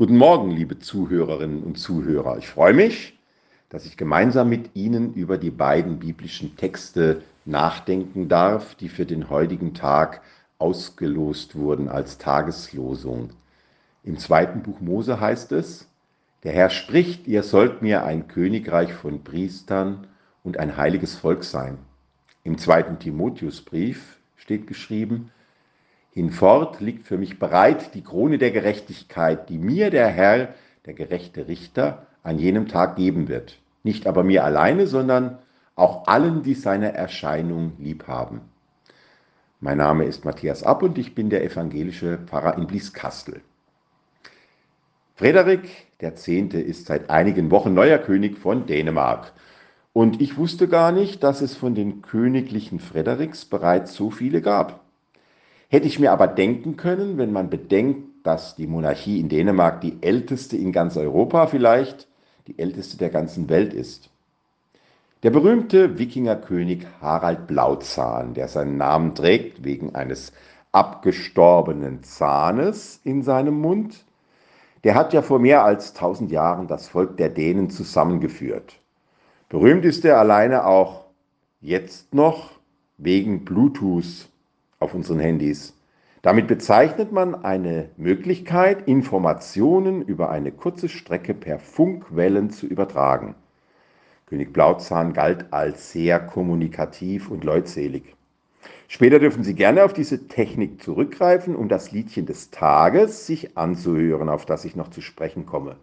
Guten Morgen, liebe Zuhörerinnen und Zuhörer. Ich freue mich, dass ich gemeinsam mit Ihnen über die beiden biblischen Texte nachdenken darf, die für den heutigen Tag ausgelost wurden als Tageslosung. Im zweiten Buch Mose heißt es, der Herr spricht, ihr sollt mir ein Königreich von Priestern und ein heiliges Volk sein. Im zweiten Timotheusbrief steht geschrieben, Hinfort liegt für mich bereit die Krone der Gerechtigkeit, die mir der Herr, der gerechte Richter, an jenem Tag geben wird. Nicht aber mir alleine, sondern auch allen, die seine Erscheinung lieb haben. Mein Name ist Matthias App und ich bin der evangelische Pfarrer in Blieskastel. Frederik X. ist seit einigen Wochen neuer König von Dänemark. Und ich wusste gar nicht, dass es von den königlichen Frederiks bereits so viele gab. Hätte ich mir aber denken können, wenn man bedenkt, dass die Monarchie in Dänemark die älteste in ganz Europa vielleicht, die älteste der ganzen Welt ist. Der berühmte Wikingerkönig Harald Blauzahn, der seinen Namen trägt wegen eines abgestorbenen Zahnes in seinem Mund, der hat ja vor mehr als tausend Jahren das Volk der Dänen zusammengeführt. Berühmt ist er alleine auch jetzt noch wegen Bluetooth auf unseren Handys. Damit bezeichnet man eine Möglichkeit, Informationen über eine kurze Strecke per Funkwellen zu übertragen. König Blauzahn galt als sehr kommunikativ und leutselig. Später dürfen Sie gerne auf diese Technik zurückgreifen, um das Liedchen des Tages sich anzuhören, auf das ich noch zu sprechen komme.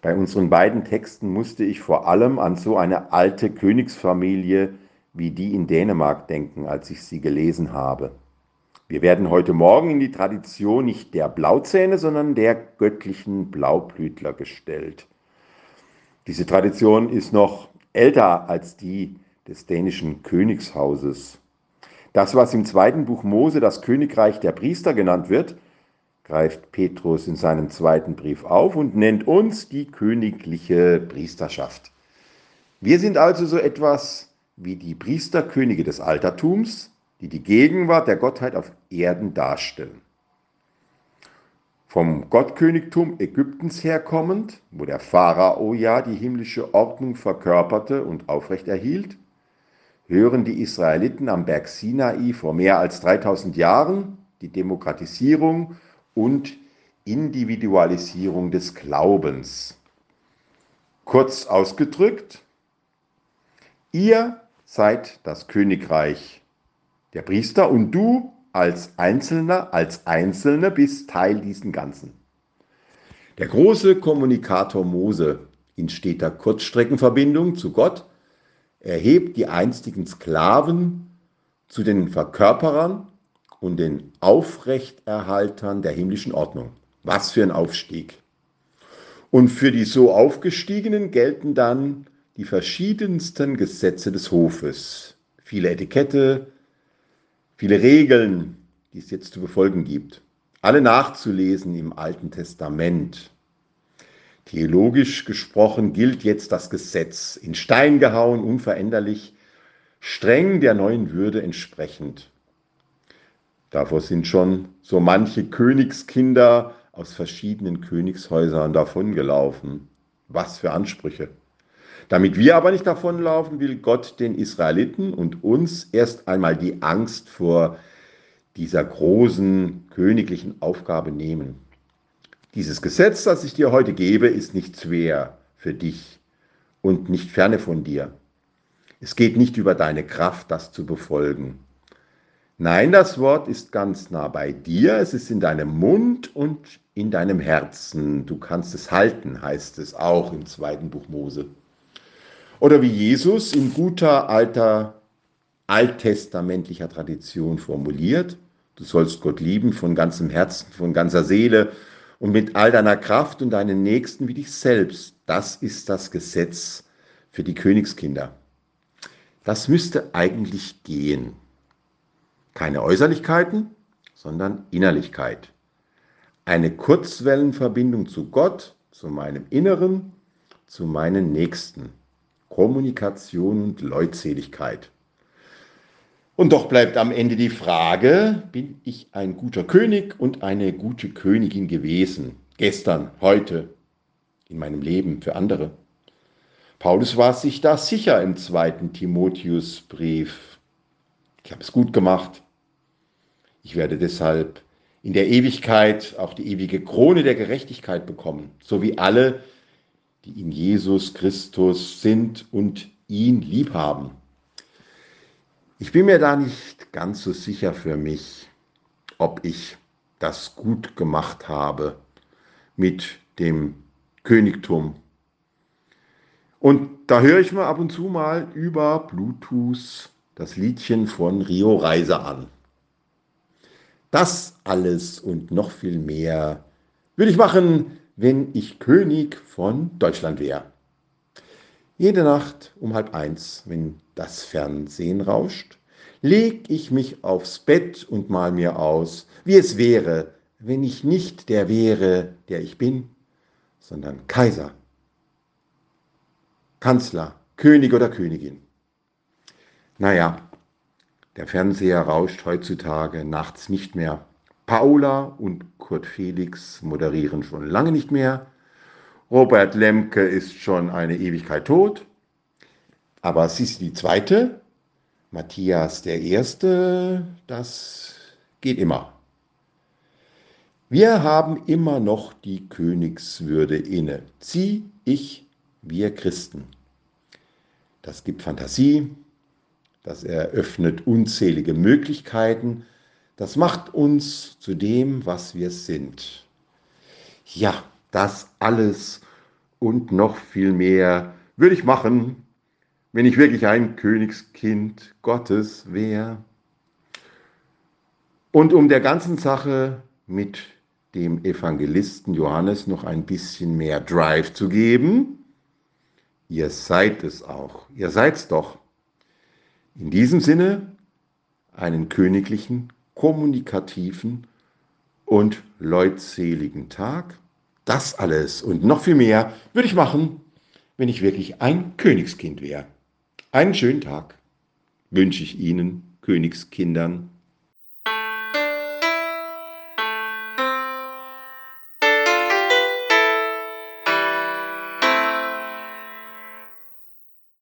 Bei unseren beiden Texten musste ich vor allem an so eine alte Königsfamilie wie die in Dänemark denken, als ich sie gelesen habe. Wir werden heute Morgen in die Tradition nicht der Blauzähne, sondern der göttlichen Blaublütler gestellt. Diese Tradition ist noch älter als die des dänischen Königshauses. Das, was im zweiten Buch Mose das Königreich der Priester genannt wird, greift Petrus in seinem zweiten Brief auf und nennt uns die königliche Priesterschaft. Wir sind also so etwas wie die Priesterkönige des Altertums, die die Gegenwart der Gottheit auf Erden darstellen. Vom Gottkönigtum Ägyptens herkommend, wo der Pharao ja die himmlische Ordnung verkörperte und aufrechterhielt, hören die Israeliten am Berg Sinai vor mehr als 3000 Jahren die Demokratisierung und Individualisierung des Glaubens. Kurz ausgedrückt, ihr seid das Königreich der Priester und du als Einzelner, als Einzelne bist Teil diesen Ganzen. Der große Kommunikator Mose in steter Kurzstreckenverbindung zu Gott erhebt die einstigen Sklaven zu den Verkörperern und den Aufrechterhaltern der himmlischen Ordnung. Was für ein Aufstieg. Und für die so Aufgestiegenen gelten dann die verschiedensten Gesetze des Hofes, viele Etikette, viele Regeln, die es jetzt zu befolgen gibt. Alle nachzulesen im Alten Testament. Theologisch gesprochen gilt jetzt das Gesetz, in Stein gehauen, unveränderlich, streng der neuen Würde entsprechend. Davor sind schon so manche Königskinder aus verschiedenen Königshäusern davongelaufen. Was für Ansprüche. Damit wir aber nicht davonlaufen, will Gott den Israeliten und uns erst einmal die Angst vor dieser großen königlichen Aufgabe nehmen. Dieses Gesetz, das ich dir heute gebe, ist nicht schwer für dich und nicht ferne von dir. Es geht nicht über deine Kraft, das zu befolgen. Nein, das Wort ist ganz nah bei dir, es ist in deinem Mund und in deinem Herzen. Du kannst es halten, heißt es auch im zweiten Buch Mose. Oder wie Jesus in guter alter alttestamentlicher Tradition formuliert, du sollst Gott lieben von ganzem Herzen, von ganzer Seele und mit all deiner Kraft und deinen Nächsten wie dich selbst. Das ist das Gesetz für die Königskinder. Das müsste eigentlich gehen. Keine Äußerlichkeiten, sondern Innerlichkeit. Eine Kurzwellenverbindung zu Gott, zu meinem Inneren, zu meinen Nächsten. Kommunikation und Leutseligkeit. Und doch bleibt am Ende die Frage, bin ich ein guter König und eine gute Königin gewesen? gestern, heute, in meinem Leben für andere. Paulus war sich da sicher im zweiten Timotheusbrief. Ich habe es gut gemacht. Ich werde deshalb in der Ewigkeit auch die ewige Krone der Gerechtigkeit bekommen, so wie alle, die in Jesus Christus sind und ihn lieb haben. Ich bin mir da nicht ganz so sicher für mich, ob ich das gut gemacht habe mit dem Königtum und da höre ich mir ab und zu mal über Bluetooth das Liedchen von Rio Reiser an. Das alles und noch viel mehr würde ich machen, wenn ich König von Deutschland wäre. Jede Nacht um halb eins, wenn das Fernsehen rauscht, leg ich mich aufs Bett und mal mir aus, wie es wäre, wenn ich nicht der wäre, der ich bin, sondern Kaiser Kanzler, König oder Königin. Naja, der Fernseher rauscht heutzutage nachts nicht mehr. Paula und Kurt Felix moderieren schon lange nicht mehr. Robert Lemke ist schon eine Ewigkeit tot. Aber Sissi die Zweite, Matthias der Erste, das geht immer. Wir haben immer noch die Königswürde inne. Sie, ich, wir Christen. Das gibt Fantasie, das eröffnet unzählige Möglichkeiten, das macht uns zu dem, was wir sind. Ja, das alles und noch viel mehr würde ich machen, wenn ich wirklich ein Königskind Gottes wäre. Und um der ganzen Sache mit dem Evangelisten Johannes noch ein bisschen mehr Drive zu geben, Ihr seid es auch. Ihr seid's doch. In diesem Sinne einen königlichen, kommunikativen und leutseligen Tag. Das alles und noch viel mehr würde ich machen, wenn ich wirklich ein Königskind wäre. Einen schönen Tag wünsche ich Ihnen, Königskindern.